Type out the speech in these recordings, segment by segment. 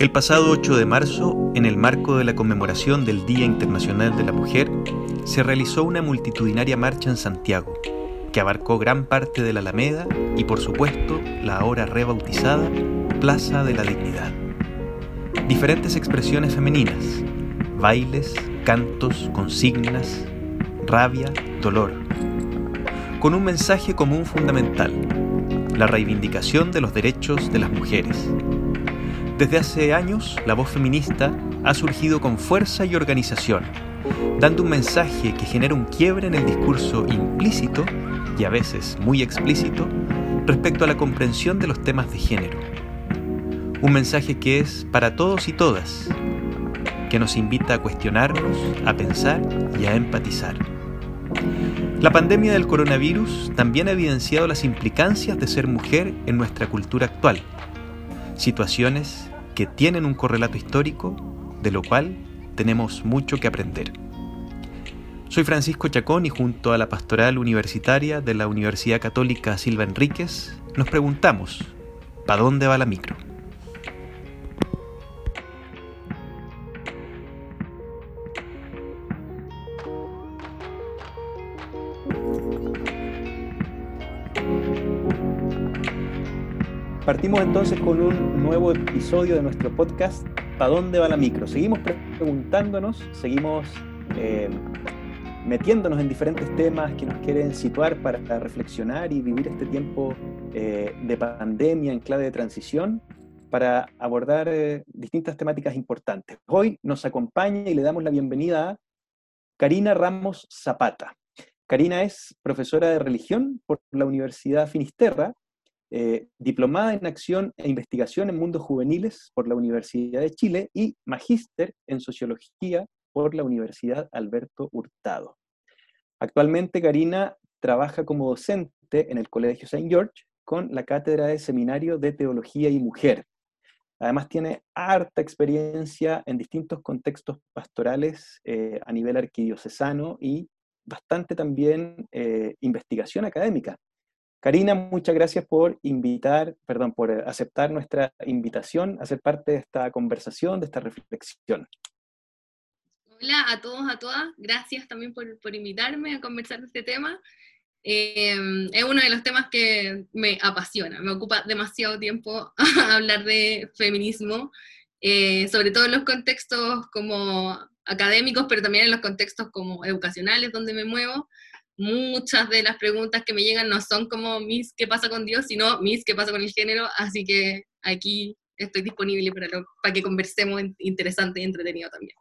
El pasado 8 de marzo, en el marco de la conmemoración del Día Internacional de la Mujer, se realizó una multitudinaria marcha en Santiago, que abarcó gran parte de la Alameda y por supuesto la ahora rebautizada Plaza de la Dignidad. Diferentes expresiones femeninas, bailes, cantos, consignas, rabia, dolor, con un mensaje común fundamental, la reivindicación de los derechos de las mujeres. Desde hace años, la voz feminista ha surgido con fuerza y organización, dando un mensaje que genera un quiebre en el discurso implícito y a veces muy explícito respecto a la comprensión de los temas de género. Un mensaje que es para todos y todas, que nos invita a cuestionarnos, a pensar y a empatizar. La pandemia del coronavirus también ha evidenciado las implicancias de ser mujer en nuestra cultura actual, situaciones que tienen un correlato histórico de lo cual tenemos mucho que aprender. Soy Francisco Chacón y junto a la pastoral universitaria de la Universidad Católica Silva Enríquez nos preguntamos, ¿para dónde va la micro? Partimos entonces con un nuevo episodio de nuestro podcast, ¿Para dónde va la micro? Seguimos preguntándonos, seguimos eh, metiéndonos en diferentes temas que nos quieren situar para reflexionar y vivir este tiempo eh, de pandemia en clave de transición para abordar eh, distintas temáticas importantes. Hoy nos acompaña y le damos la bienvenida a Karina Ramos Zapata. Karina es profesora de religión por la Universidad Finisterra eh, diplomada en acción e investigación en mundos juveniles por la Universidad de Chile y magíster en sociología por la Universidad Alberto Hurtado. Actualmente Karina trabaja como docente en el Colegio St. George con la Cátedra de Seminario de Teología y Mujer. Además tiene harta experiencia en distintos contextos pastorales eh, a nivel arquidiocesano y bastante también eh, investigación académica Karina, muchas gracias por invitar, perdón, por aceptar nuestra invitación a ser parte de esta conversación, de esta reflexión. Hola a todos, a todas. Gracias también por, invitarme a conversar de este tema. Em, es uno de los temas que me apasiona, me ocupa demasiado tiempo hablar de feminismo, eh, sobre todo en los contextos como académicos, pero también en los contextos como educacionales donde me muevo muchas de las preguntas que me llegan no son como mis qué pasa con Dios, sino mis qué pasa con el género, así que aquí estoy disponible para, para que conversemos interesante y entretenido también.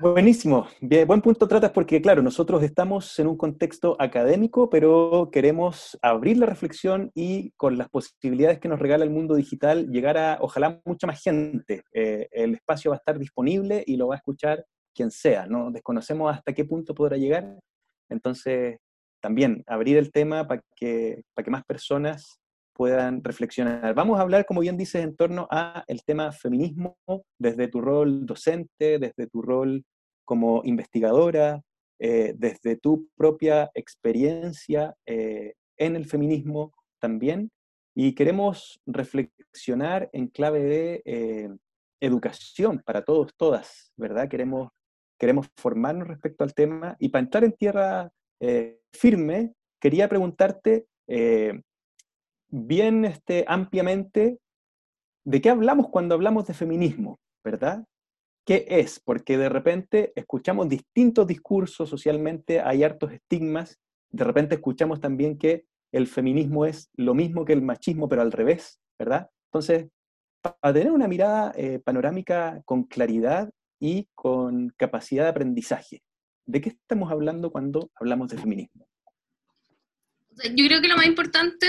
Buenísimo, Bien, buen punto tratas porque claro, nosotros estamos en un contexto académico, pero queremos abrir la reflexión y con las posibilidades que nos regala el mundo digital, llegar a ojalá mucha más gente. Eh, el espacio va a estar disponible y lo va a escuchar quien sea, no desconocemos hasta qué punto podrá llegar, entonces, también abrir el tema para que, para que más personas puedan reflexionar. Vamos a hablar, como bien dices, en torno a el tema feminismo desde tu rol docente, desde tu rol como investigadora, eh, desde tu propia experiencia eh, en el feminismo también. Y queremos reflexionar en clave de eh, educación para todos, todas, ¿verdad? Queremos queremos formarnos respecto al tema. Y para entrar en tierra eh, firme, quería preguntarte eh, bien este, ampliamente de qué hablamos cuando hablamos de feminismo, ¿verdad? ¿Qué es? Porque de repente escuchamos distintos discursos socialmente, hay hartos estigmas, de repente escuchamos también que el feminismo es lo mismo que el machismo, pero al revés, ¿verdad? Entonces, para tener una mirada eh, panorámica con claridad y con capacidad de aprendizaje. ¿De qué estamos hablando cuando hablamos de feminismo? Yo creo que lo más importante,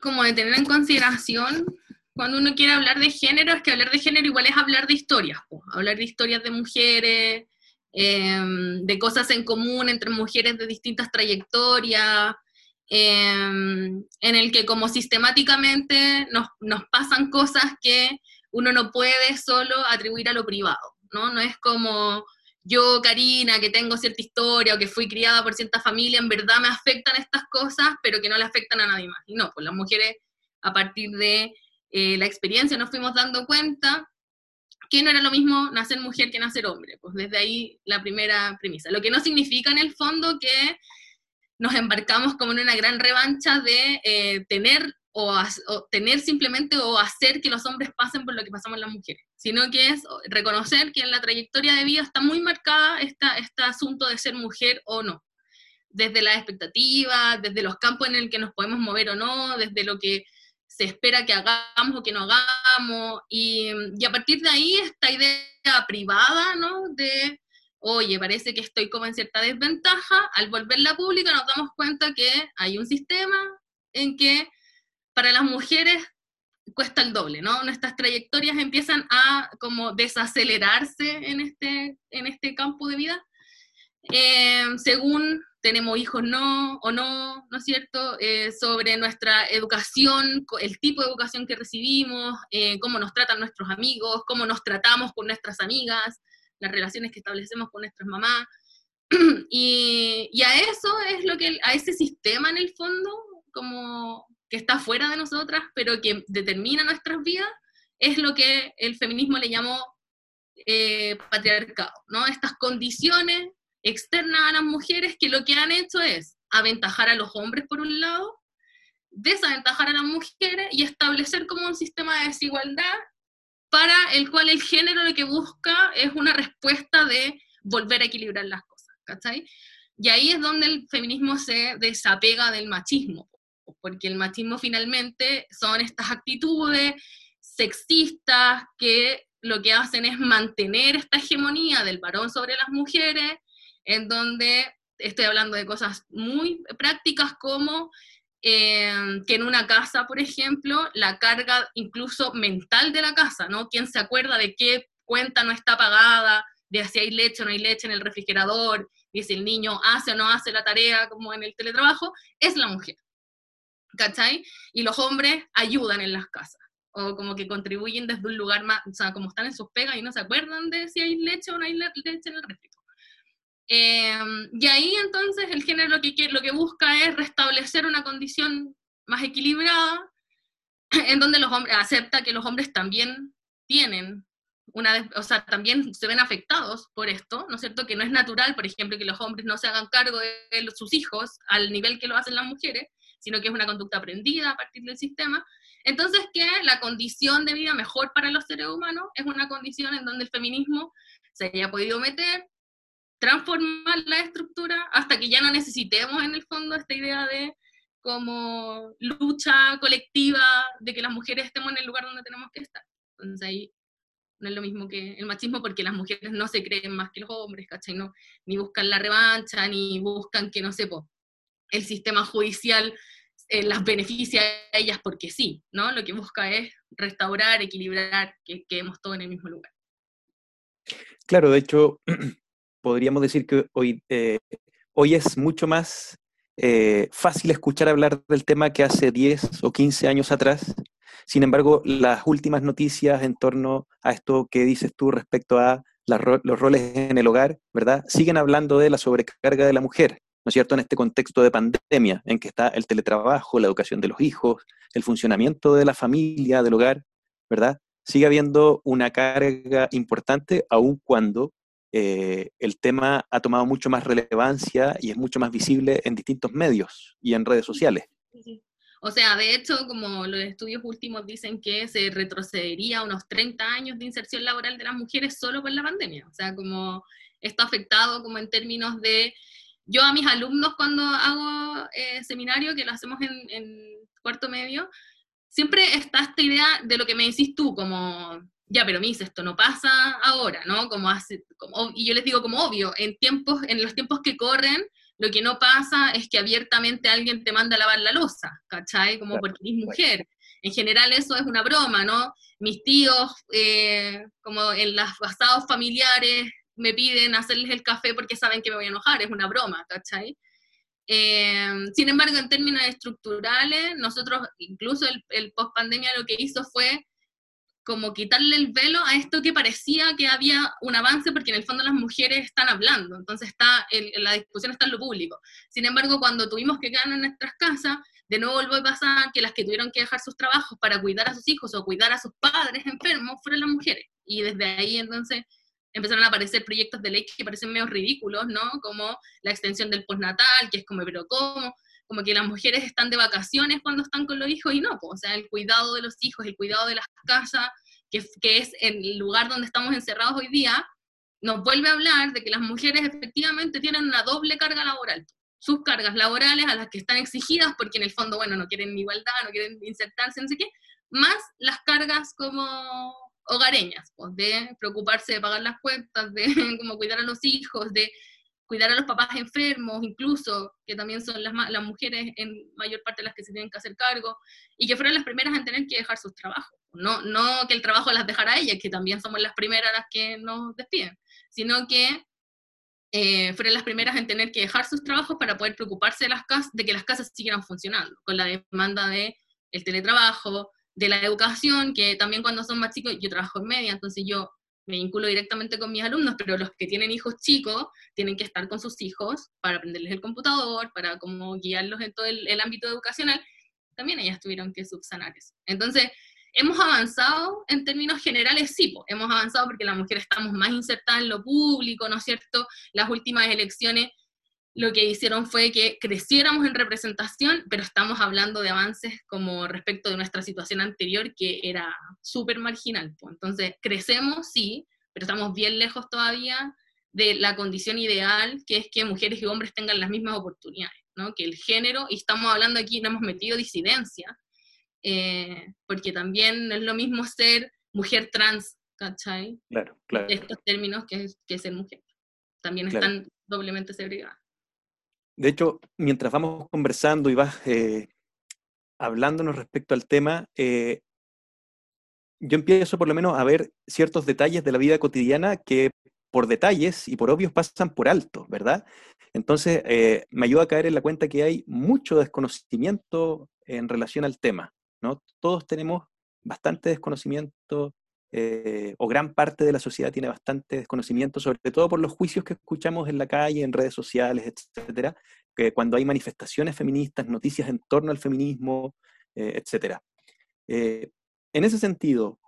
como de tener en consideración cuando uno quiere hablar de género, es que hablar de género igual es hablar de historias, hablar de historias de mujeres, em, de cosas en común entre mujeres de distintas trayectorias, em, en el que como sistemáticamente nos, nos pasan cosas que uno no puede solo atribuir a lo privado. ¿No? No es como yo, Karina, que tengo cierta historia o que fui criada por cierta familia, en verdad me afectan estas cosas, pero que no le afectan a nadie más. Y no, pues las mujeres, a partir de eh, la experiencia nos fuimos dando cuenta que no era lo mismo nacer mujer que nacer hombre. Pues desde ahí la primera premisa. Lo que no significa en el fondo que nos embarcamos como en una gran revancha de eh, tener o, tener simplemente o hacer que los hombres pasen por lo que pasamos las mujeres, sino que es reconocer que en la trayectoria de vida está muy marcada esta, este asunto de ser mujer o no, desde las expectativas, desde los campos en el que nos podemos mover o no, desde lo que se espera que hagamos o que no hagamos, y, y a partir de ahí esta idea privada, ¿no? De oye, parece que estoy como en cierta desventaja, al volverla pública nos damos cuenta que hay un sistema en que para las mujeres cuesta el doble, ¿no? Nuestras trayectorias empiezan a como desacelerarse en este, en este campo de vida, eh, según tenemos hijos no o no, ¿no es cierto? Eh, sobre nuestra educación, el tipo de educación que recibimos, eh, cómo nos tratan nuestros amigos, cómo nos tratamos con nuestras amigas, las relaciones que establecemos con nuestras mamás. y, y, a eso es lo que, a ese sistema en el fondo, como que está fuera de nosotras, pero que determina nuestras vidas, es lo que el feminismo le llamó eh, patriarcado, ¿no? Estas condiciones externas a las mujeres que lo que han hecho es aventajar a los hombres por un lado, desaventajar a las mujeres y establecer como un sistema de desigualdad para el cual el género lo que busca es una respuesta de volver a equilibrar las cosas, ¿cachai? Y ahí es donde el feminismo se desapega del machismo, porque el machismo finalmente son estas actitudes sexistas que lo que hacen es mantener esta hegemonía del varón sobre las mujeres, en donde estoy hablando de cosas muy prácticas como Em, que en una casa, por ejemplo, la carga incluso mental de la casa, ¿no? ¿Quién se acuerda de qué cuenta no está pagada, de si hay leche o no hay leche en el refrigerador, de si el niño hace o no hace la tarea como en el teletrabajo? Es la mujer, ¿cachai? Y los hombres ayudan en las casas, o como que contribuyen desde un lugar más, o sea, como están en sus pegas y no se acuerdan de si hay leche o no hay leche en el refrigerador. Em, y ahí entonces el género lo que, lo que busca es restablecer una condición más equilibrada, en donde los hombres acepta que los hombres también tienen una, o sea, también se ven afectados por esto, ¿no es cierto? Que no es natural, por ejemplo, que los hombres no se hagan cargo de sus hijos al nivel que lo hacen las mujeres, sino que es una conducta aprendida a partir del sistema. Entonces, que la condición de vida mejor para los seres humanos es una condición en donde el feminismo se haya podido meter, transformar la estructura hasta que ya no necesitemos en el fondo esta idea de como lucha colectiva de que las mujeres estemos en el lugar donde tenemos que estar. Entonces ahí no es lo mismo que el machismo porque las mujeres no se creen más que los hombres, ¿cachai? No, ni buscan la revancha, ni buscan que, no sé, el sistema judicial eh, las beneficia a ellas porque sí, ¿no? Lo que busca es restaurar, equilibrar, que quedemos todos en el mismo lugar. Claro, de hecho, podríamos decir que hoy, eh, hoy es mucho más eh, fácil escuchar hablar del tema que hace 10 o 15 años atrás. Sin embargo, las últimas noticias en torno a esto que dices tú respecto a los roles en el hogar, ¿verdad? Siguen hablando de la sobrecarga de la mujer, ¿no es cierto? En este contexto de pandemia, en que está el teletrabajo, la educación de los hijos, el funcionamiento de la familia, del hogar, ¿verdad? Sigue habiendo una carga importante, aun cuando eh, el tema ha tomado mucho más relevancia y es mucho más visible en distintos medios y en redes sociales. O sea, de hecho, como los estudios últimos dicen que se retrocedería unos 30 años de inserción laboral de las mujeres solo por la pandemia. O sea, como esto ha afectado como en términos de... Yo a mis alumnos cuando hago eh, seminario, que lo hacemos en, en cuarto medio, siempre está esta idea de lo que me decís tú, como ya, pero mis, esto no pasa ahora, ¿no? Como hace, como, y yo les digo como obvio, en, tiempos, en los tiempos que corren, lo que no pasa es que abiertamente alguien te manda a lavar la losa, ¿cachai? Como porque eres mujer. En general eso es una broma, ¿no? Mis tíos, eh, como en los pasados familiares, me piden hacerles el café porque saben que me voy a enojar, es una broma, ¿cachai? Eh, sin embargo, en términos estructurales, nosotros, incluso el, el post-pandemia lo que hizo fue como quitarle el velo a esto que parecía que había un avance, porque en el fondo las mujeres están hablando, entonces está la discusión está en lo público. Sin embargo, cuando tuvimos que quedar en nuestras casas, de nuevo vuelve a pasar que las que tuvieron que dejar sus trabajos para cuidar a sus hijos o cuidar a sus padres enfermos fueron las mujeres. Y desde ahí entonces empezaron a aparecer proyectos de ley que parecen medio ridículos, ¿no? Como la extensión del postnatal, que es como, pero ¿cómo? Como que las mujeres están de vacaciones cuando están con los hijos y no, o sea, el cuidado de los hijos, el cuidado de las casas, que, que es el lugar donde estamos encerrados hoy día, nos vuelve a hablar de que las mujeres efectivamente tienen una doble carga laboral sus cargas laborales a las que están exigidas, porque en el fondo, bueno, no quieren igualdad, no quieren insertarse, no sé qué, más las cargas como hogareñas, pues, de preocuparse de pagar las cuentas, de como cuidar a los hijos, de cuidar a los papás enfermos, incluso, que también son las, las mujeres en mayor parte las que se tienen que hacer cargo, y que fueron las primeras en tener que dejar sus trabajos. No, no que el trabajo las dejara a ellas, que también somos las primeras las que nos despiden, sino que eh, fueron las primeras en tener que dejar sus trabajos para poder preocuparse de, las casas, de que las casas siguieran funcionando, con la demanda de el teletrabajo, de la educación, que también cuando son más chicos, yo trabajo en media, entonces yo me vinculo directamente con mis alumnos, pero los que tienen hijos chicos tienen que estar con sus hijos para aprenderles el computador, para como guiarlos en todo el, el ámbito educacional, también ellas tuvieron que subsanar eso. Entonces, hemos avanzado en términos generales, sí, hemos avanzado porque las mujeres estamos más insertadas en lo público, ¿no es cierto? Las últimas elecciones lo que hicieron fue que creciéramos en representación, pero estamos hablando de avances como respecto de nuestra situación anterior, que era súper marginal. Entonces, crecemos, sí, pero estamos bien lejos todavía de la condición ideal, que es que mujeres y hombres tengan las mismas oportunidades, ¿no? Que el género, y estamos hablando aquí, no hemos metido disidencia, eh, porque también es lo mismo ser mujer trans, ¿cachai? Claro, claro. Estos términos que, que ser mujer. También están doblemente segregados. De hecho, mientras vamos conversando y vas eh, hablándonos respecto al tema, eh, yo empiezo por lo menos a ver ciertos detalles de la vida cotidiana que por detalles y por obvios pasan por alto, ¿verdad? Entonces, me ayuda a caer en la cuenta que hay mucho desconocimiento en relación al tema. ¿no? Todos tenemos bastante desconocimiento, eh, o gran parte de la sociedad tiene bastante desconocimiento, sobre todo por los juicios que escuchamos en la calle, en redes sociales, etcétera, que cuando hay manifestaciones feministas, noticias en torno al feminismo, eh, etcétera. Eh, en ese sentido,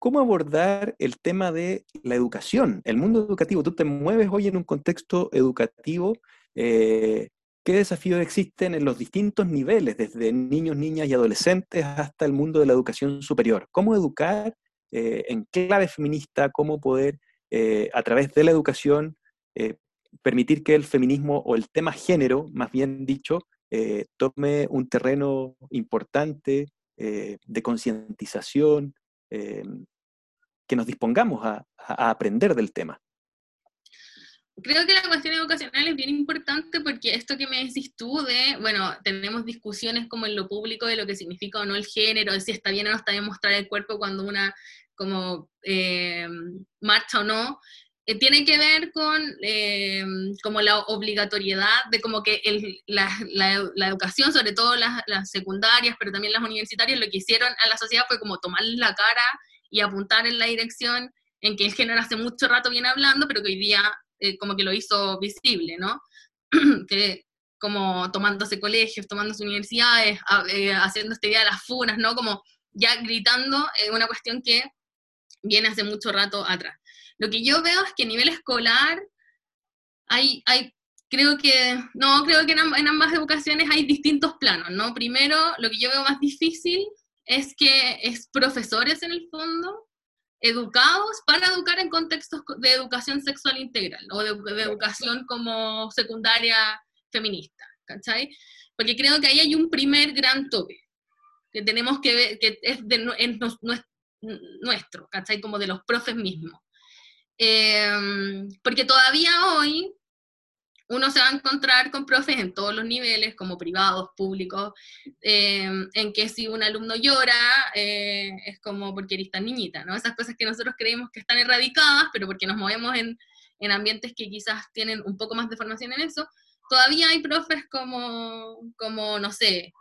¿cómo abordar el tema de la educación, el mundo educativo? Tú te mueves hoy en un contexto educativo ¿Qué desafíos existen en los distintos niveles, desde niños, niñas y adolescentes hasta el mundo de la educación superior? ¿Cómo educar eh, en clave feminista? ¿Cómo poder, eh, a través de la educación, eh, permitir que el feminismo o el tema género, más bien dicho, tome un terreno importante de concientización, que nos dispongamos a aprender del tema? Creo que la cuestión educacional es bien importante porque esto que me decís tú de, bueno, tenemos discusiones como en lo público de lo que significa o no el género, de si está bien o no está bien mostrar el cuerpo cuando una como eh, marcha o no, eh, tiene que ver con eh, como la obligatoriedad de como que el, la, la, educación, sobre todo las, las, secundarias, pero también las universitarias, lo que hicieron a la sociedad fue como tomar la cara y apuntar en la dirección en que el género hace mucho rato viene hablando, pero que hoy día eh, como que lo hizo visible, ¿no? que como tomándose colegios, tomándose universidades, eh, haciendo este día de las funas, ¿no? Como ya gritando eh, una cuestión que viene hace mucho rato atrás. Lo que yo veo es que a nivel escolar hay, hay creo que, no, creo que en, ambas educaciones hay distintos planos, ¿no? Primero, lo que yo veo más difícil es que es profesores en el fondo educados para educar en contextos de educación sexual integral o de, educación como secundaria feminista, ¿cachai? Porque creo que ahí hay un primer gran tope que tenemos que ver, que es, de, nuestro, ¿cachai? Como de los profes mismos. Em, porque todavía hoy uno se va a encontrar con profes en todos los niveles, como privados, públicos, eh, en que si un alumno llora, eh, es como porque eres tan niñita, ¿no? Esas cosas que nosotros creemos que están erradicadas, pero porque nos movemos en, en ambientes que quizás tienen un poco más de formación en eso, todavía hay profes como, como no sé,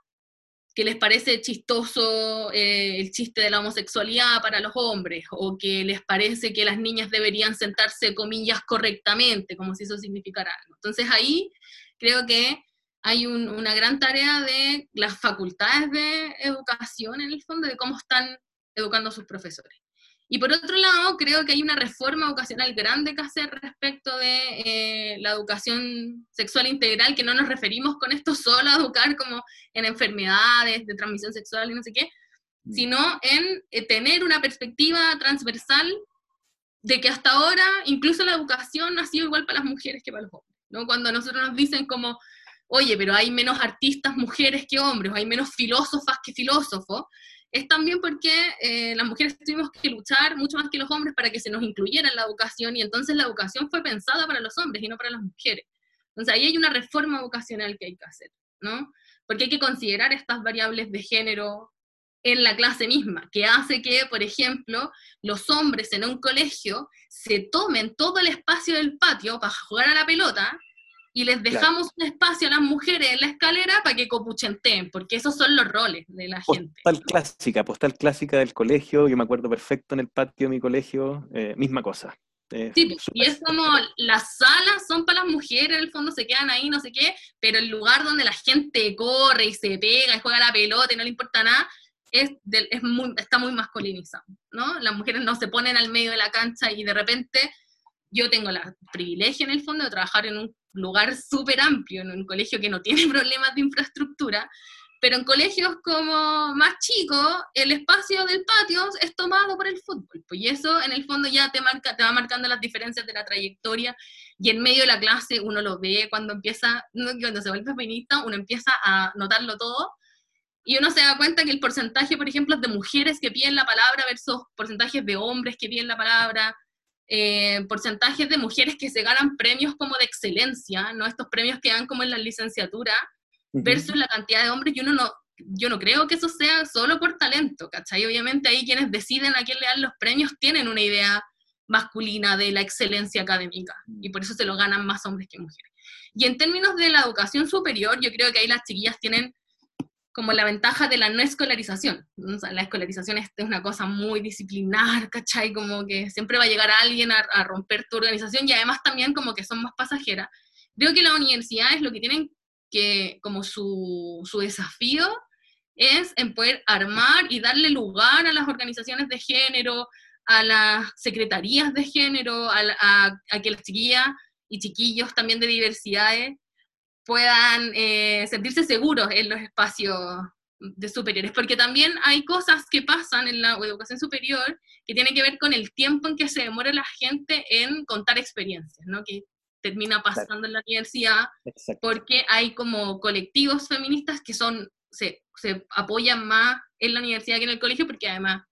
que les parece chistoso eh, el chiste de la homosexualidad para los hombres, o que les parece que las niñas deberían sentarse, comillas, correctamente, como si eso significara algo. Entonces ahí creo que hay una gran tarea de las facultades de educación, en el fondo, de cómo están educando a sus profesores. Y por otro lado, creo que hay una reforma educacional grande que hacer respecto de eh, la educación sexual integral, que no nos referimos con esto solo a educar como en enfermedades de transmisión sexual y no sé qué, mm. sino en eh, tener una perspectiva transversal de que hasta ahora incluso la educación ha sido igual para las mujeres que para los hombres. ¿no? Cuando nosotros nos dicen como, oye, pero hay menos artistas mujeres que hombres, hay menos filósofas que filósofos, es también porque eh, las mujeres tuvimos que luchar mucho más que los hombres para que se nos incluyera en la educación y entonces la educación fue pensada para los hombres y no para las mujeres. Entonces ahí hay una reforma vocacional que hay que hacer, ¿no? Porque hay que considerar estas variables de género en la clase misma, que hace que, por ejemplo, los hombres en un colegio se tomen todo el espacio del patio para jugar a la pelota y les dejamos un espacio a las mujeres en la escalera para que copuchenten, porque esos son los roles de la gente. Postal clásica, postal clásica del colegio, yo me acuerdo perfecto en el patio de mi colegio, eh, misma cosa. sí, y es como las salas son para las mujeres, en el fondo se quedan ahí, no sé qué, pero el lugar donde la gente corre y se pega y juega la pelota y no le importa nada, es, es muy, está muy masculinizado, ¿no? Las mujeres no se ponen al medio de la cancha y de repente yo tengo el privilegio en el fondo de trabajar en un lugar súper amplio, en un colegio que no tiene problemas de infraestructura, pero en colegios como más chicos, el espacio del patio es tomado por el fútbol, pues, y eso en el fondo ya te, marca, te va marcando las diferencias de la trayectoria, y en medio de la clase uno lo ve cuando empieza, cuando se vuelve feminista, uno empieza a notarlo todo, y uno se da cuenta que el porcentaje, por ejemplo, de mujeres que piden la palabra versus porcentajes de hombres que piden la palabra, eh, porcentajes de mujeres que se ganan premios como de excelencia, ¿no? Estos premios que dan como en la licenciatura, versus la cantidad de hombres, y uno no, yo no creo que eso sea solo por talento, ¿cachai? Obviamente ahí quienes deciden a quién le dan los premios tienen una idea masculina de la excelencia académica, y por eso se lo ganan más hombres que mujeres. Y en términos de la educación superior, yo creo que ahí las chiquillas tienen como la ventaja de la no escolarización. la escolarización es, una cosa muy disciplinar, ¿cachai? Como que siempre va a llegar alguien a, romper tu organización y además también como que son más pasajeras. Creo que las universidades lo que tienen que, como su, su desafío, es en poder armar y darle lugar a las organizaciones de género, a las secretarías de género, a, a, a que las chiquillas y chiquillos también de diversidades puedan eh, sentirse seguros en los espacios de superiores, porque también hay cosas que pasan en la educación superior que tienen que ver con el tiempo en que se demora la gente en contar experiencias, ¿no? Que termina pasando en la universidad, porque hay como colectivos feministas que son, se, se, apoyan más en la universidad que en el colegio, porque además,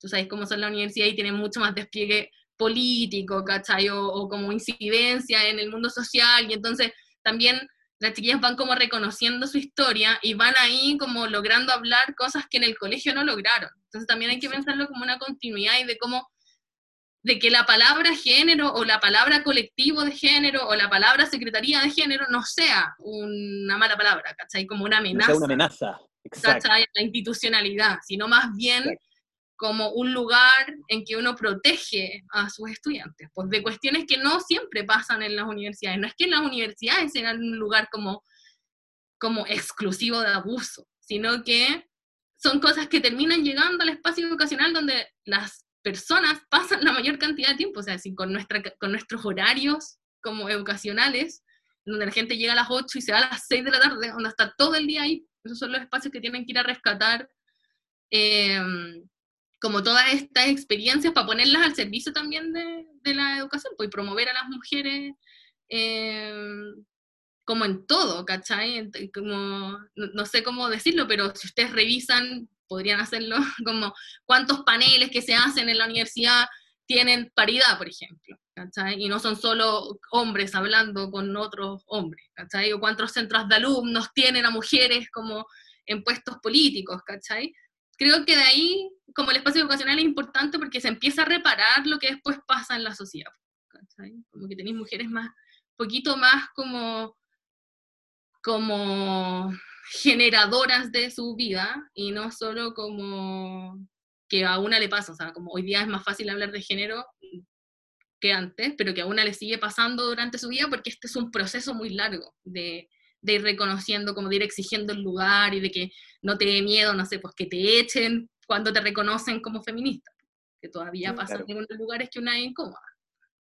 tú sabes cómo son la universidad y tienen mucho más despliegue político, ¿cachai? O, o como incidencia en el mundo social, y entonces también las chiquillas van como reconociendo su historia y van ahí como logrando hablar cosas que en el colegio no lograron. Entonces también hay que pensarlo como una continuidad y de cómo, de que la palabra género o la palabra colectivo de género o la palabra secretaría de género no sea una mala palabra, ¿cachai? Como una amenaza. No sea una amenaza, exacto. La institucionalidad, sino más bien como un lugar en que uno protege a sus estudiantes, pues de cuestiones que no siempre pasan en las universidades. No es que las universidades sean un lugar como, como exclusivo de abuso, sino que son cosas que terminan llegando al espacio educacional donde las personas pasan la mayor cantidad de tiempo, o sea, si con, nuestra, con nuestros horarios como educacionales, donde la gente llega a las 8 y se va a las 6 de la tarde, donde está todo el día ahí, esos son los espacios que tienen que ir a rescatar. Eh, como todas estas experiencias para ponerlas al servicio también de, de la educación, pues, y promover a las mujeres eh, como en todo, ¿cachai? Como, no, sé cómo decirlo, pero si ustedes revisan, podrían hacerlo, como cuántos paneles que se hacen en la universidad tienen paridad, por ejemplo, ¿cachai? Y no son solo hombres hablando con otros hombres, ¿cachai? O cuántos centros de alumnos tienen a mujeres como en puestos políticos, ¿cachai? Creo que de ahí, como el espacio educacional es importante porque se empieza a reparar lo que después pasa en la sociedad. Como que tenéis mujeres más, poquito más como, como generadoras de su vida y no solo como que a una le pasa, o sea, como hoy día es más fácil hablar de género que antes, pero que a una le sigue pasando durante su vida porque este es un proceso muy largo de, de ir reconociendo, como de ir exigiendo el lugar y de que no te dé miedo, no sé, pues que te echen cuando te reconocen como feminista, que todavía pasa en algunos lugares que una es incómoda.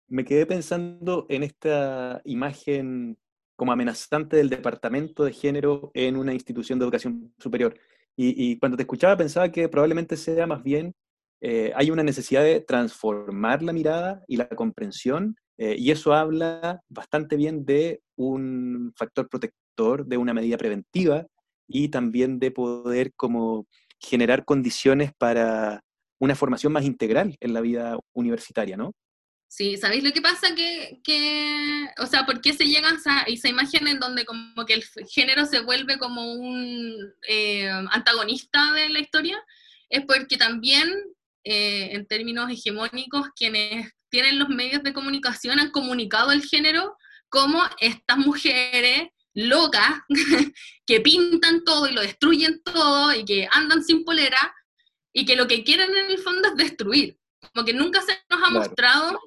Me quedé pensando en esta imagen como amenazante del departamento de género en una institución de educación superior. Y, cuando te escuchaba pensaba que probablemente sea más bien, eh, hay una necesidad de transformar la mirada y la comprensión, eh, y eso habla bastante bien de un factor protector, de una medida preventiva, y también de poder como generar condiciones para una formación más integral en la vida universitaria, ¿no? Sí, ¿sabéis lo que pasa? Que, que, o sea, ¿por qué se llega a esa, imagen en donde como que el género se vuelve como un eh, antagonista de la historia? Es porque también, eh, en términos hegemónicos, quienes tienen los medios de comunicación han comunicado el género como estas mujeres locas que pintan todo y lo destruyen todo y que andan sin polera y que lo que quieren en el fondo es destruir. Como que nunca se nos ha mostrado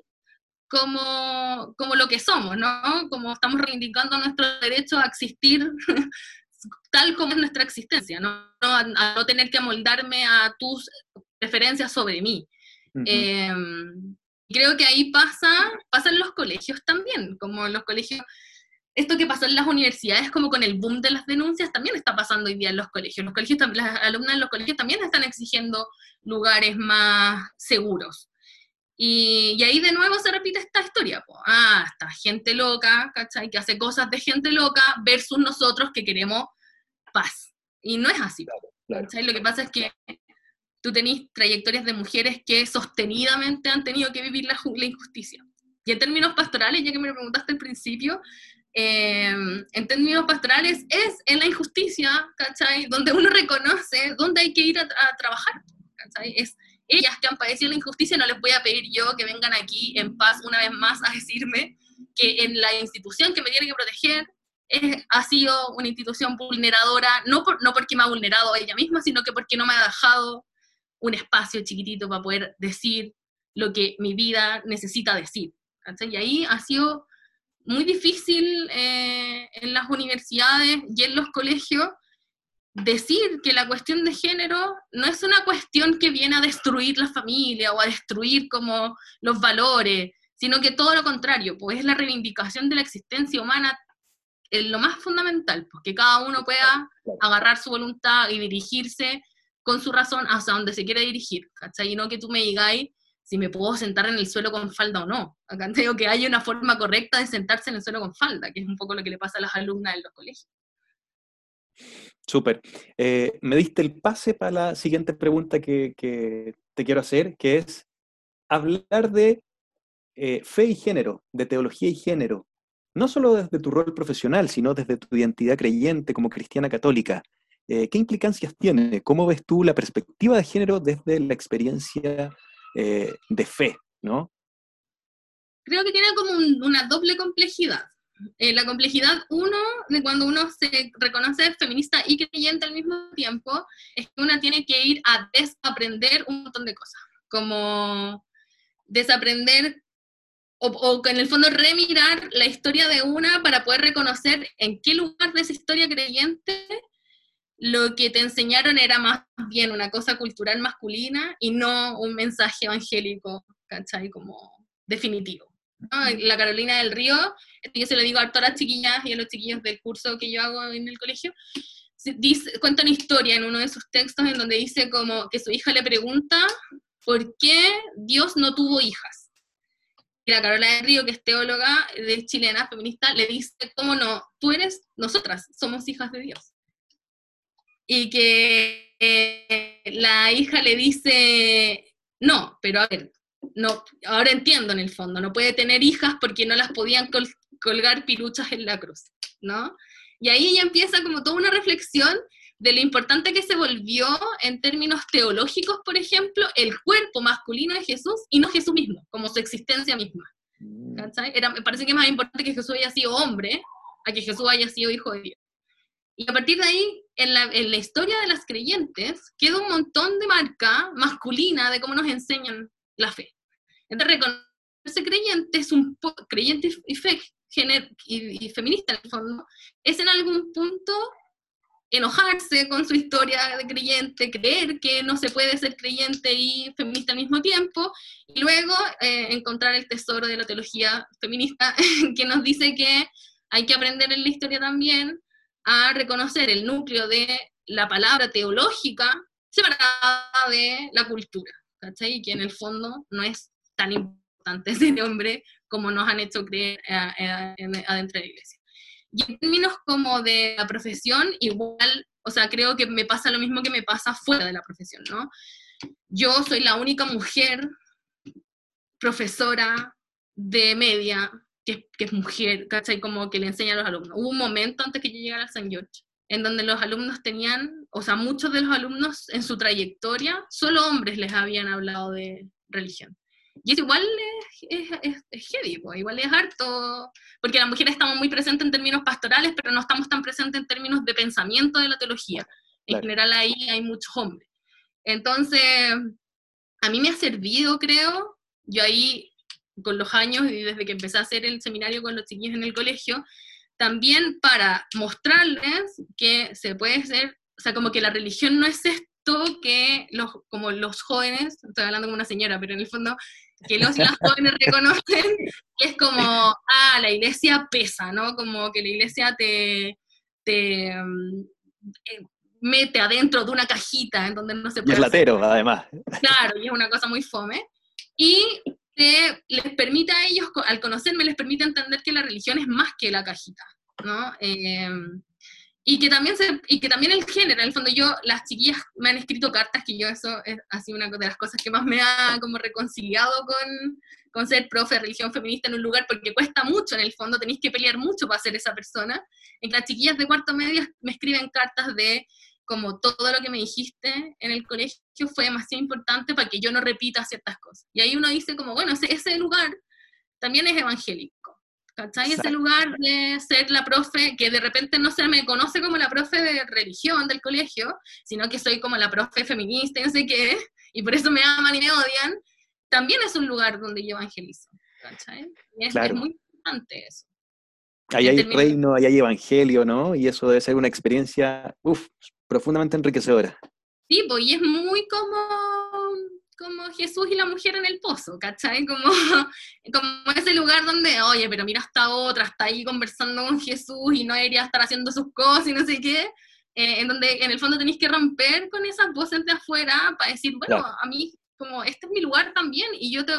como, como lo que somos, ¿no? Como estamos reivindicando nuestro derecho a existir tal como es nuestra existencia, ¿no? A, no tener que amoldarme a tus preferencias sobre mí. Em, creo que ahí pasa, pasa en los colegios también, como en los colegios, esto que pasó en las universidades, como con el boom de las denuncias, también está pasando hoy día en los colegios. Los colegios, las alumnas en los colegios también están exigiendo lugares más seguros. Y, ahí de nuevo se repite esta historia. Ah, esta gente loca, ¿cachai? Que hace cosas de gente loca versus nosotros que queremos paz. Y no es así. Lo que pasa es que tú tenés trayectorias de mujeres que sostenidamente han tenido que vivir la, la injusticia. Y en términos pastorales, ya que me lo preguntaste al principio, em, en términos pastorales es en la injusticia, ¿cachai? Donde uno reconoce dónde hay que ir a, a trabajar, ¿cachai? Es ellas que han padecido la injusticia, no les voy a pedir yo que vengan aquí en paz una vez más a decirme que en la institución que me tiene que proteger ha sido una institución vulneradora, no, por, no porque me ha vulnerado ella misma, sino que porque no me ha dejado un espacio chiquitito para poder decir lo que mi vida necesita decir. Y ahí ha sido muy difícil eh, en las universidades y en los colegios decir que la cuestión de género no es una cuestión que viene a destruir la familia o a destruir como los valores, sino que todo lo contrario, pues es la reivindicación de la existencia humana en lo más fundamental, porque pues, cada uno pueda agarrar su voluntad y dirigirse con su razón hacia donde se quiere dirigir. Y no que tú me digáis si me puedo sentar en el suelo con falda o no. Acá tengo que hay una forma correcta de sentarse en el suelo con falda, que es un poco lo que le pasa a las alumnas en los colegios. Súper. Eh, me diste el pase para la siguiente pregunta que, te quiero hacer, que es hablar de eh, fe y género, de teología y género, no solo desde tu rol profesional, sino desde tu identidad creyente como cristiana católica. Eh, ¿Qué implicancias tiene? ¿Cómo ves tú la perspectiva de género desde la experiencia de fe? ¿no? Creo que tiene como una doble complejidad. Eh, la complejidad, uno, de cuando uno se reconoce feminista y creyente al mismo tiempo, es que una tiene que ir a desaprender un montón de cosas, como desaprender o, o, en el fondo remirar la historia de una para poder reconocer en qué lugar de esa historia creyente lo que te enseñaron era más bien una cosa cultural masculina y no un mensaje evangélico, ¿cachai? Como definitivo. La Carolina del Río, yo se lo digo a todas las chiquillas y a los chiquillos del curso que yo hago en el colegio, dice, cuenta una historia en uno de sus textos en donde dice como que su hija le pregunta por qué Dios no tuvo hijas. Y la Carolina del Río, que es teóloga de chilena, feminista, le dice, ¿cómo no? Tú eres, nosotras somos hijas de Dios. Y que eh, la hija le dice, no, pero a ver, no, ahora entiendo en el fondo, no puede tener hijas porque no las podían colgar piruchas en la cruz, ¿no? Y ahí ya empieza como toda una reflexión de lo importante que se volvió en términos teológicos, por ejemplo, el cuerpo masculino de Jesús y no Jesús mismo, como su existencia misma. Mm. Era, me parece que es más importante que Jesús haya sido hombre a que Jesús haya sido hijo de Dios. Y a partir de ahí, en la, en la historia de las creyentes, queda un montón de marca masculina de cómo nos enseñan la fe. Entonces, reconocerse creyente es un creyente y, fe, y, feminista en el fondo, es en algún punto enojarse con su historia de creyente, creer que no se puede ser creyente y feminista al mismo tiempo, y luego eh, encontrar el tesoro de la teología feminista que nos dice que hay que aprender en la historia también a reconocer el núcleo de la palabra teológica separada de la cultura, ¿cachai? Y que en el fondo no es tan importante ese nombre como nos han hecho creer eh, eh, adentro de la iglesia. Y en términos como de la profesión, igual, o sea, creo que me pasa lo mismo que me pasa fuera de la profesión, ¿no? Yo soy la única mujer profesora de media que, que es mujer, ¿cachai? Como que le enseña a los alumnos. Hubo un momento antes que yo llegara a San George en donde los alumnos tenían, o sea, muchos de los alumnos en su trayectoria, solo hombres les habían hablado de religión. Y es igual es, es, es heavy, igual es harto, porque las mujeres estamos muy presentes en términos pastorales, pero no estamos tan presentes en términos de pensamiento de la teología. En general ahí hay muchos hombres. Entonces, a mí me ha servido, creo, yo ahí con los años y desde que empecé a hacer el seminario con los chiquillos en el colegio, también para mostrarles que se puede ser, o sea, como que la religión no es esto que los, como los jóvenes, estoy hablando como una señora, pero en el fondo, que los y las jóvenes reconocen que es como, ah, la iglesia pesa, ¿no? Como que la iglesia te, te eh, mete adentro de una cajita en donde no se puede... Y es latero, además. Claro, y es una cosa muy fome. Y les permite a ellos, al conocerme, les permite entender que la religión es más que la cajita, ¿no? Eh, y que también se, y que también el género, en el fondo yo, las chiquillas me han escrito cartas que yo eso es, sido una de las cosas que más me ha como reconciliado con, con ser profe de religión feminista en un lugar, porque cuesta mucho en el fondo, tenéis que pelear mucho para ser esa persona. En las chiquillas de cuarto medio me escriben cartas de como todo lo que me dijiste en el colegio fue demasiado importante para que yo no repita ciertas cosas. Y ahí uno dice como, bueno, ese, ese lugar también es evangélico. ¿cachai? Ese lugar de ser la profe, que de repente no se me conoce como la profe de religión del colegio, sino que soy como la profe feminista y no sé qué, y por eso me aman y me odian, también es un lugar donde yo evangelizo, ¿cachai? Y es, muy importante eso. Ahí hay reino, ahí hay evangelio, ¿no? Y eso debe ser una experiencia, uff, profundamente enriquecedora. Sí, pues, y es muy como como Jesús y la mujer en el pozo, ¿cachai? Como, como ese lugar donde, oye, pero mira esta otra, está ahí conversando con Jesús y no debería estar haciendo sus cosas y no sé qué, eh, en donde en el fondo tenéis que romper con esas voces de afuera para decir, bueno, a mí, como, este es mi lugar también y yo te,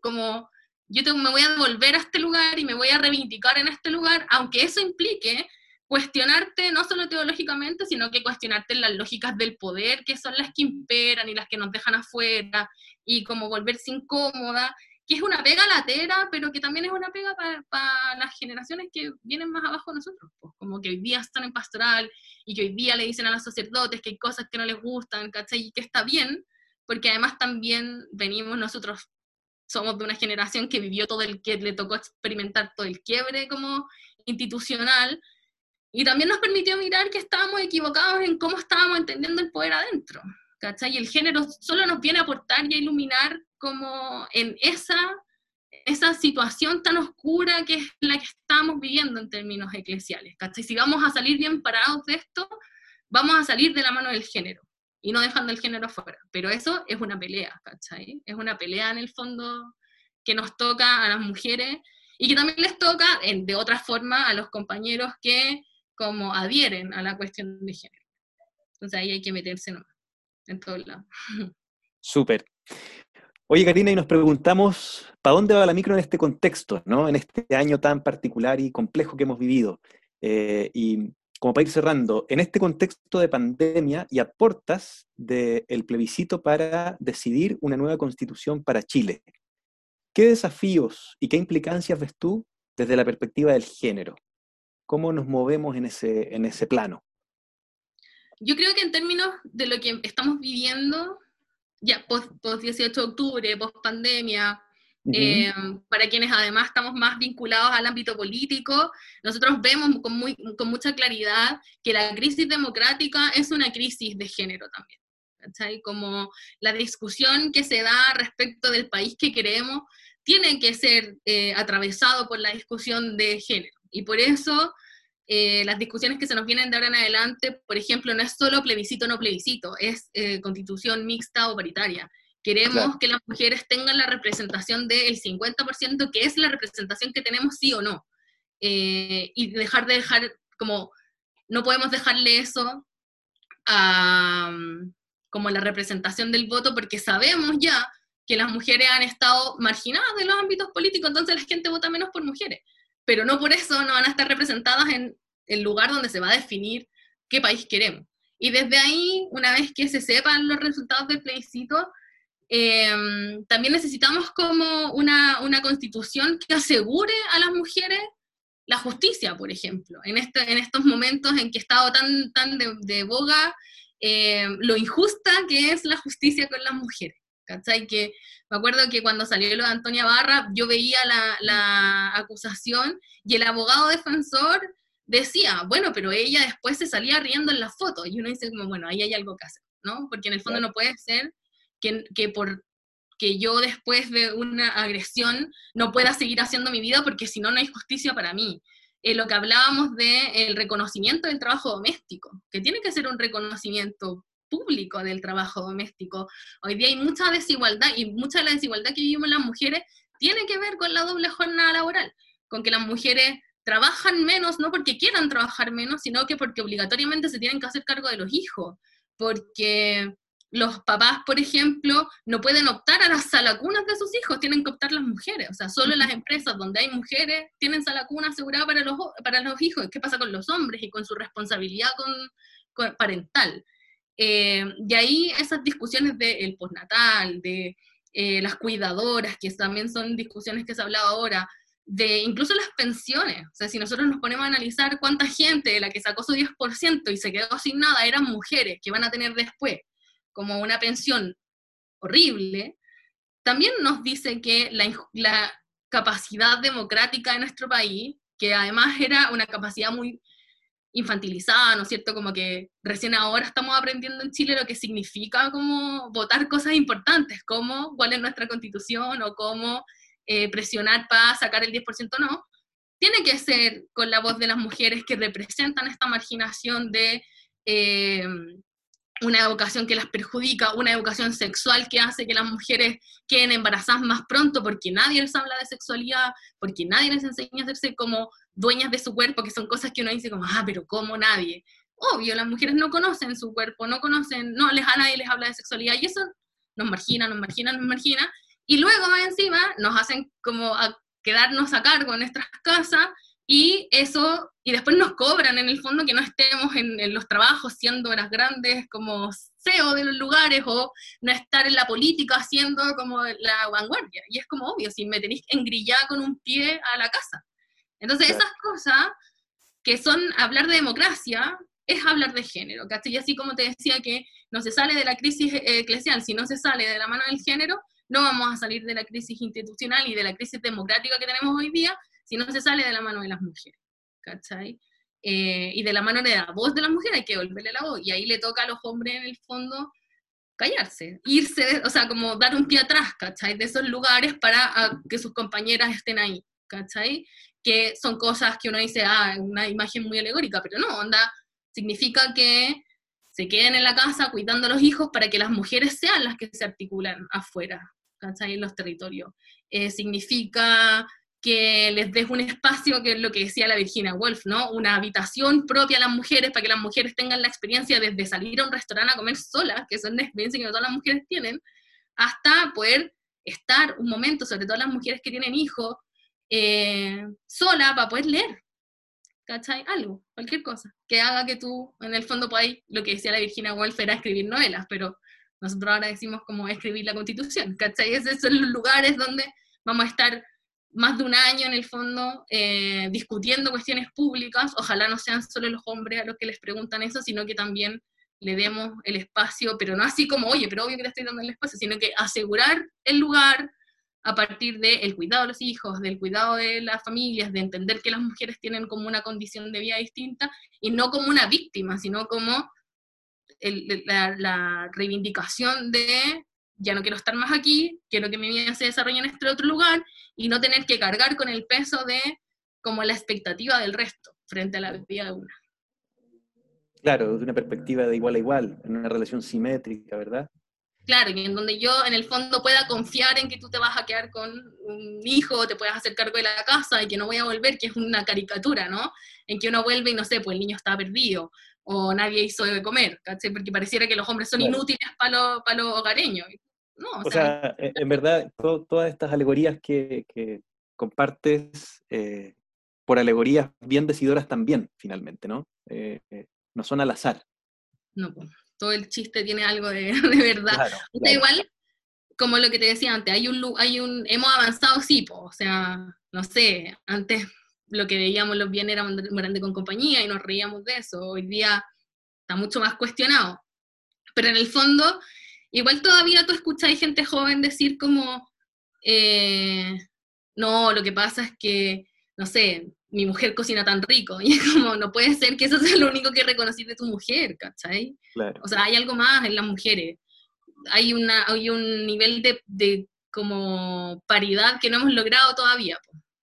como, yo te, me voy a devolver a este lugar y me voy a reivindicar en este lugar, aunque eso implique cuestionarte no solo teológicamente, sino que cuestionarte las lógicas del poder, que son las que imperan y las que nos dejan afuera, y como volverse incómoda, que es una pega latera, pero que también es una pega para las generaciones que vienen más abajo de nosotros, pues, como que hoy día están en pastoral y que hoy día le dicen a los sacerdotes que hay cosas que no les gustan, ¿cachai? Y que está bien, porque además también venimos nosotros, somos de una generación que vivió todo el que le tocó experimentar todo el quiebre como institucional, y también nos permitió mirar que estábamos equivocados en cómo estábamos entendiendo el poder adentro. ¿cachai? Y el género solo nos viene a aportar y a iluminar como en esa, esa situación tan oscura que es la que estamos viviendo en términos eclesiales. ¿cachai? Si vamos a salir bien parados de esto, vamos a salir de la mano del género y no dejando el género afuera. Pero eso es una pelea, ¿cachai? Es una pelea en el fondo que nos toca a las mujeres y que también les toca de otra forma a los compañeros que como adhieren a la cuestión de género. Entonces ahí hay que meterse nomás, en todos lados. Súper. Oye, Karina, y nos preguntamos, ¿para dónde va la micro en este contexto, ¿no? en este año tan particular y complejo que hemos vivido? Eh, y como para ir cerrando, en este contexto de pandemia y a portas del plebiscito para decidir una nueva constitución para Chile, ¿qué desafíos y qué implicancias ves tú desde la perspectiva del género? ¿Cómo nos movemos en ese, en ese plano? Yo creo que en términos de lo que estamos viviendo, ya post, 18 de octubre, post pandemia, eh, para quienes además estamos más vinculados al ámbito político, nosotros vemos con, muy, con mucha claridad que la crisis democrática es una crisis de género también. ¿cachai? Como la discusión que se da respecto del país que queremos tiene que ser eh, atravesado por la discusión de género. Y por eso eh, las discusiones que se nos vienen de ahora en adelante, por ejemplo, no es solo plebiscito o no plebiscito, es eh, constitución mixta o paritaria. Queremos que las mujeres tengan la representación del 50%, que es la representación que tenemos sí o no. Eh, y dejar de dejar, como, no podemos dejarle eso a, como la representación del voto, porque sabemos ya que las mujeres han estado marginadas de los ámbitos políticos, entonces la gente vota menos por mujeres pero no por eso no van a estar representadas en el lugar donde se va a definir qué país queremos. Y desde ahí, una vez que se sepan los resultados del plebiscito, em, también necesitamos como una, una, constitución que asegure a las mujeres la justicia, por ejemplo, en, este, en estos momentos en que ha estado tan, tan de, boga em, lo injusta que es la justicia con las mujeres. ¿Cachai? Que me acuerdo que cuando salió lo de Antonia Barra, yo veía la, la acusación y el abogado defensor decía, bueno, pero ella después se salía riendo en la foto, y uno dice como, bueno, ahí hay algo que hacer, ¿no? Porque en el fondo no puede ser que, que por que yo después de una agresión no pueda seguir haciendo mi vida porque si no, no hay justicia para mí. Eh, lo que hablábamos de el reconocimiento del trabajo doméstico, que tiene que ser un reconocimiento público del trabajo doméstico. Hoy día hay mucha desigualdad y mucha de la desigualdad que vivimos las mujeres tiene que ver con la doble jornada laboral, con que las mujeres trabajan menos, no porque quieran trabajar menos, sino que porque obligatoriamente se tienen que hacer cargo de los hijos, porque los papás, por ejemplo, no pueden optar a las salacunas de sus hijos, tienen que optar las mujeres. O sea, solo las empresas donde hay mujeres tienen salacuna asegurada para los, para los hijos. ¿Qué pasa con los hombres y con su responsabilidad con, parental? Eh, y ahí esas discusiones del postnatal, de eh, las cuidadoras, que también son discusiones que se ha hablado ahora, de incluso las pensiones. O sea, si nosotros nos ponemos a analizar cuánta gente de la que sacó su 10% y se quedó sin nada eran mujeres que van a tener después como una pensión horrible, también nos dice que la capacidad democrática de nuestro país, que además era una capacidad muy infantilizada, ¿no es cierto? Como que recién ahora estamos aprendiendo en Chile lo que significa como votar cosas importantes, como cuál es nuestra constitución o cómo eh, presionar para sacar el 10% no, tiene que ser con la voz de las mujeres que representan esta marginación de eh, una educación que las perjudica, una educación sexual que hace que las mujeres queden embarazadas más pronto porque nadie les habla de sexualidad, porque nadie les enseña a hacerse como dueñas de su cuerpo, que son cosas que uno dice como, ah, pero ¿cómo nadie? Obvio, las mujeres no conocen su cuerpo, no conocen, no les a nadie les habla de sexualidad y eso nos margina, nos margina, nos margina, y luego más encima nos hacen como a quedarnos a cargo en nuestras casas y eso, y después nos cobran en el fondo que no estemos en, los trabajos siendo las grandes como CEO de los lugares o no estar en la política haciendo como la vanguardia. Y es como obvio, si me tenéis engrillada con un pie a la casa. Entonces esas cosas que son hablar de democracia, es hablar de género, ¿cachai? Y así como te decía que no se sale de la crisis eclesial si no se sale de la mano del género, no vamos a salir de la crisis institucional y de la crisis democrática que tenemos hoy día si no se sale de la mano de las mujeres, ¿cachai? Eh, y de la mano de la voz de las mujeres hay que volverle la voz, y ahí le toca a los hombres en el fondo callarse, irse, o sea, como dar un pie atrás, ¿cachai? De esos lugares para que sus compañeras estén ahí, ¿cachai? Que son cosas que uno dice, ah, una imagen muy alegórica, pero no, onda, significa que se queden en la casa cuidando a los hijos para que las mujeres sean las que se articulan afuera, ¿cachai? En los territorios. Eh, significa que les des un espacio, que es lo que decía la Virginia Woolf, ¿no? Una habitación propia a las mujeres, para que las mujeres tengan la experiencia desde salir a un restaurante a comer solas, que son una experiencia que no todas las mujeres tienen, hasta poder estar un momento, sobre todo las mujeres que tienen hijos, eh, sola para poder leer, ¿cachai? Algo, cualquier cosa, que haga que tú, en el fondo, podáis, lo que decía la Virginia Woolf era escribir novelas, pero nosotros ahora decimos como escribir la constitución, ¿cachai? Esos son los lugares donde vamos a estar más de un año en el fondo eh, discutiendo cuestiones públicas, ojalá no sean solo los hombres a los que les preguntan eso, sino que también le demos el espacio, pero no así como, oye, pero obvio que le estoy dando el espacio, sino que asegurar el lugar, a partir del cuidado de los hijos, del cuidado de las familias, de entender que las mujeres tienen como una condición de vida distinta y no como una víctima, sino como la, reivindicación de ya no quiero estar más aquí, quiero que mi vida se desarrolle en este otro lugar y no tener que cargar con el peso de como la expectativa del resto frente a la vida de una. Claro, desde una perspectiva de igual a igual, en una relación simétrica, ¿verdad? Claro, y en donde yo en el fondo pueda confiar en que tú te vas a quedar con un hijo, te puedas hacer cargo de la casa y que no voy a volver, que es una caricatura, ¿no? En que uno vuelve y no sé, pues el niño está perdido o nadie hizo de comer, ¿cachai? Porque pareciera que los hombres son inútiles para los lo hogareños. No, o, sea, en verdad, todas estas alegorías que, compartes, eh, por alegorías bien decidoras también, finalmente, ¿no? Eh, eh, no son al azar. No, pues todo el chiste tiene algo de, verdad. igual, como lo que te decía antes, hay un, hay un hemos avanzado, sí, o sea, no sé, antes lo que veíamos los bien era grande con compañía y nos reíamos de eso, hoy día está mucho más cuestionado. Pero en el fondo, igual todavía tú escuchas gente joven decir como, eh, no, lo que pasa es que, no sé, mi mujer cocina tan rico. Y es como, no puede ser que eso sea lo único que reconociste de tu mujer, ¿cachai? O sea, hay algo más en las mujeres. Hay, una, hay un nivel de, de como paridad que no hemos logrado todavía.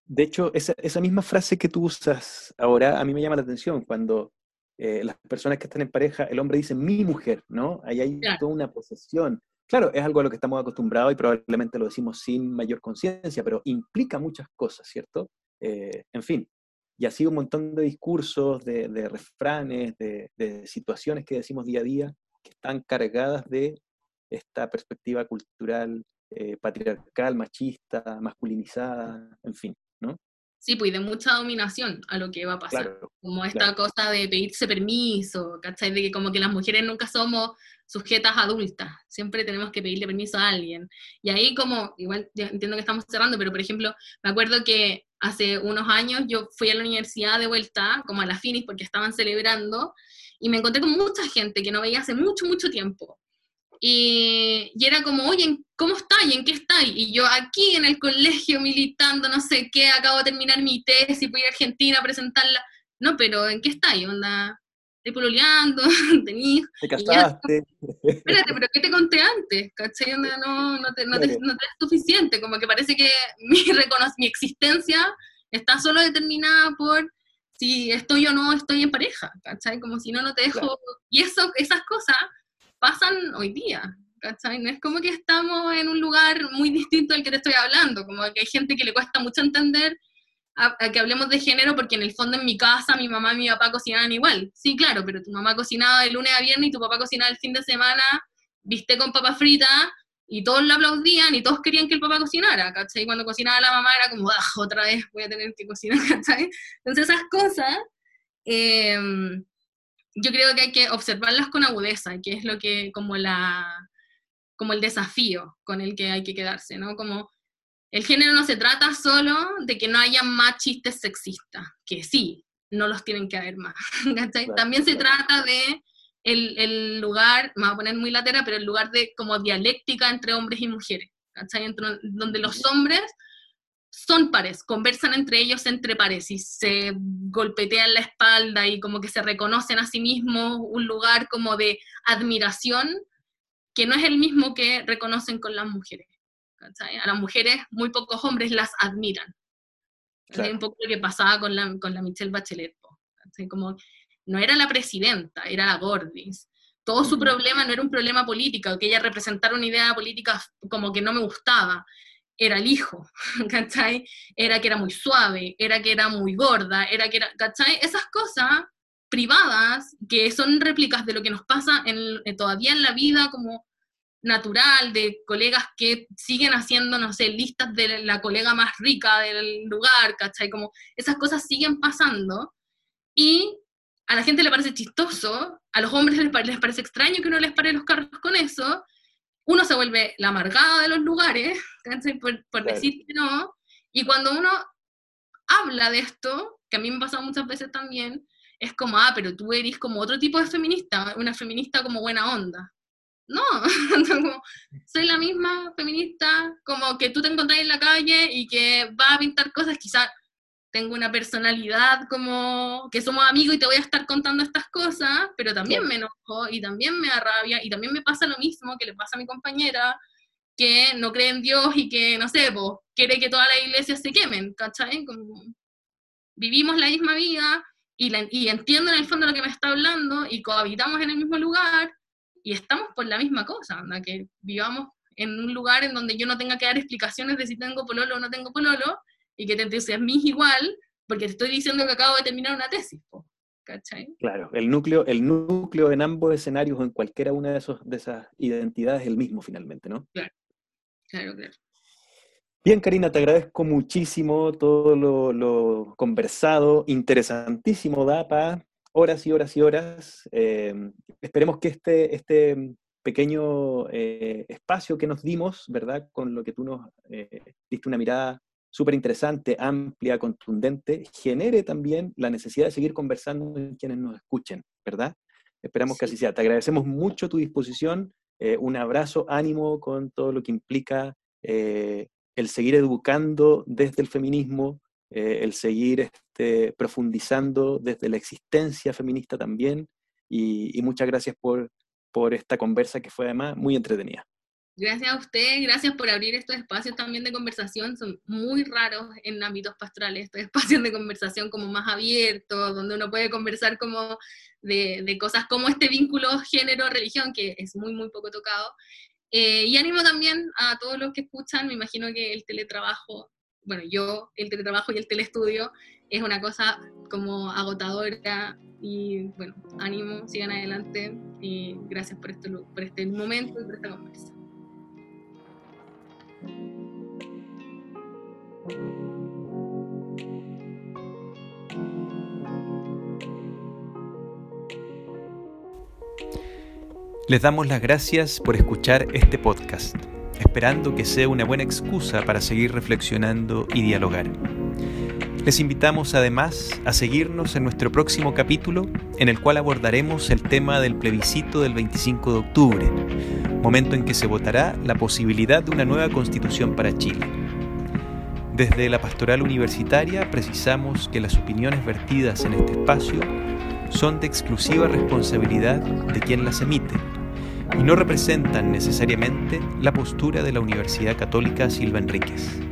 De hecho, esa, esa, misma frase que tú usas ahora, a mí me llama la atención cuando eh, las personas que están en pareja, el hombre dice mi mujer, ¿no? Ahí hay toda una posesión. Claro, es algo a lo que estamos acostumbrados y probablemente lo decimos sin mayor conciencia, pero implica muchas cosas, ¿cierto? Eh, en fin, y así un montón de discursos, de, refranes, de, situaciones que decimos día a día, que están cargadas de esta perspectiva cultural eh, patriarcal, machista, masculinizada, en fin, ¿no? Sí, pues de mucha dominación a lo que va a pasar. como esta cosa de pedirse permiso, ¿cachai? De que como que las mujeres nunca somos sujetas adultas, siempre tenemos que pedirle permiso a alguien. Y ahí como, igual entiendo que estamos cerrando, pero por ejemplo, me acuerdo que hace unos años yo fui a la universidad de vuelta, como a la Finis, porque estaban celebrando, y me encontré con mucha gente que no veía hace mucho, mucho tiempo. Y, y, era como, oye, ¿cómo estáis? ¿En qué estáis? Y yo aquí en el colegio militando, no sé qué, acabo de terminar mi tesis, voy a Argentina a presentarla. No, pero ¿en qué estáis? Onda, estoy pololeando, tenís... Te casaste. Espérate, pero ¿qué te conté antes? ¿Cachai? no, no, te, no, te, no, te, es suficiente, como que parece que mi, mi existencia está solo determinada por si estoy o no estoy en pareja, ¿cachai? Como si no, no te dejo... Y eso, esas cosas pasan hoy día, ¿cachai? No es como que estamos en un lugar muy distinto al que te estoy hablando, como que hay gente que le cuesta mucho entender a, que hablemos de género porque en el fondo en mi casa mi mamá y mi papá cocinaban igual. Sí, claro, pero tu mamá cocinaba de lunes a viernes y tu papá cocinaba el fin de semana, viste con papa frita y todos lo aplaudían y todos querían que el papá cocinara, ¿cachai? Cuando cocinaba la mamá era como, ah, otra vez voy a tener que cocinar, ¿cachai? Entonces esas cosas, em, yo creo que hay que observarlas con agudeza, que es lo que, como la, como el desafío con el que hay que quedarse, ¿no? Como el género no se trata solo de que no haya más chistes sexistas, que sí, no los tienen que haber más. También se trata de el, lugar, me voy a poner muy latera, pero el lugar de como dialéctica entre hombres y mujeres, donde los hombres son pares, conversan entre ellos entre pares y se golpetean la espalda y como que se reconocen a sí mismos un lugar como de admiración que no es el mismo que reconocen con las mujeres. A las mujeres muy pocos hombres las admiran. Es un poco lo que pasaba con la, con la Michelle Bachelet. Como, no era la presidenta, era la Gordis. Todo su problema no era un problema político, que ella representara una idea política como que no me gustaba. Era el hijo, ¿cachai? Era que era muy suave, era que era muy gorda, era que era, ¿cachai? Esas cosas privadas que son réplicas de lo que nos pasa en, todavía en la vida como natural de colegas que siguen haciendo, no sé, listas de la colega más rica del lugar, ¿cachai? Como esas cosas siguen pasando y a la gente le parece chistoso, a los hombres les, parece extraño que uno les pare los carros con eso, uno se vuelve la amargada de los lugares, ¿cachai? Por, por decir que no, y cuando uno habla de esto, que a mí me ha pasado muchas veces también, es como, ah, pero tú eres como otro tipo de feminista, una feminista como buena onda. No, soy la misma feminista como que tú te encontrás en la calle y que va a pintar cosas, quizás tengo una personalidad como que somos amigos y te voy a estar contando estas cosas, pero también me enojo y también me da rabia y también me pasa lo mismo que le pasa a mi compañera que no cree en Dios y que, no sé, pues, quiere que todas las iglesias se quemen, ¿cachai? Como vivimos la misma vida y, y entiendo en el fondo lo que me está hablando y cohabitamos en el mismo lugar y estamos por la misma cosa, que vivamos en un lugar en donde yo no tenga que dar explicaciones de si tengo pololo o no tengo pololo y que te entusiasmes igual porque te estoy diciendo que acabo de terminar una tesis. ¿cachai? Claro, el núcleo, el núcleo en ambos escenarios o en cualquiera una de, esos, de esas identidades es el mismo finalmente, ¿no? Claro, claro, claro. Bien, Karina, te agradezco muchísimo todo lo, conversado, interesantísimo, da para horas y horas y horas. Eh, esperemos que este, este pequeño eh, espacio que nos dimos, ¿verdad? Con lo que tú nos eh, diste una mirada súper interesante, amplia, contundente, genere también la necesidad de seguir conversando en quienes nos escuchen, ¿verdad? Esperamos que así sea. Te agradecemos mucho tu disposición, eh, un abrazo, ánimo con todo lo que implica eh, el seguir educando desde el feminismo, eh, el seguir este, profundizando desde la existencia feminista también, y, y muchas gracias por, por esta conversa que fue además muy entretenida. Gracias a usted, gracias por abrir estos espacios también de conversación, son muy raros en ámbitos pastorales, estos espacios de conversación como más abiertos, donde uno puede conversar como de, cosas como este vínculo género-religión, que es muy, muy poco tocado. Eh, y animo también a todos los que escuchan, me imagino que el teletrabajo, bueno, yo, el teletrabajo y el telestudio, es una cosa como agotadora y bueno, ánimo, sigan adelante y gracias por, esto, por este momento y por esta conversación. Les damos las gracias por escuchar este podcast, esperando que sea una buena excusa para seguir reflexionando y dialogar. Les invitamos además a seguirnos en nuestro próximo capítulo en el cual abordaremos el tema del plebiscito del 25 de octubre, momento en que se votará la posibilidad de una nueva constitución para Chile. Desde la pastoral universitaria precisamos que las opiniones vertidas en este espacio son de exclusiva responsabilidad de quien las emite y no representan necesariamente la postura de la Universidad Católica Silva Enríquez.